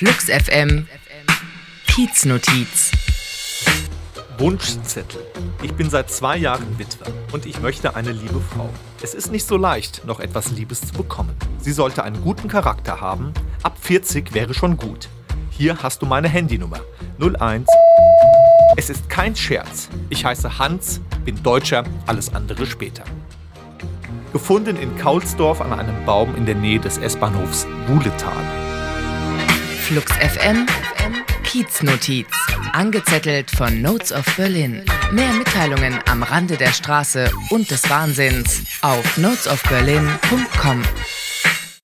Flux FM Kieznotiz. Wunschzettel. Ich bin seit zwei Jahren Witwer und ich möchte eine liebe Frau. Es ist nicht so leicht, noch etwas Liebes zu bekommen. Sie sollte einen guten Charakter haben. Ab 40 wäre schon gut. Hier hast du meine Handynummer. 01. Es ist kein Scherz. Ich heiße Hans, bin Deutscher, alles andere später. Gefunden in Kaulsdorf an einem Baum in der Nähe des S-Bahnhofs Wuhletal. Flux FM Kieznotiz. Angezettelt von Notes of Berlin. Mehr Mitteilungen am Rande der Straße und des Wahnsinns auf notesofberlin.com.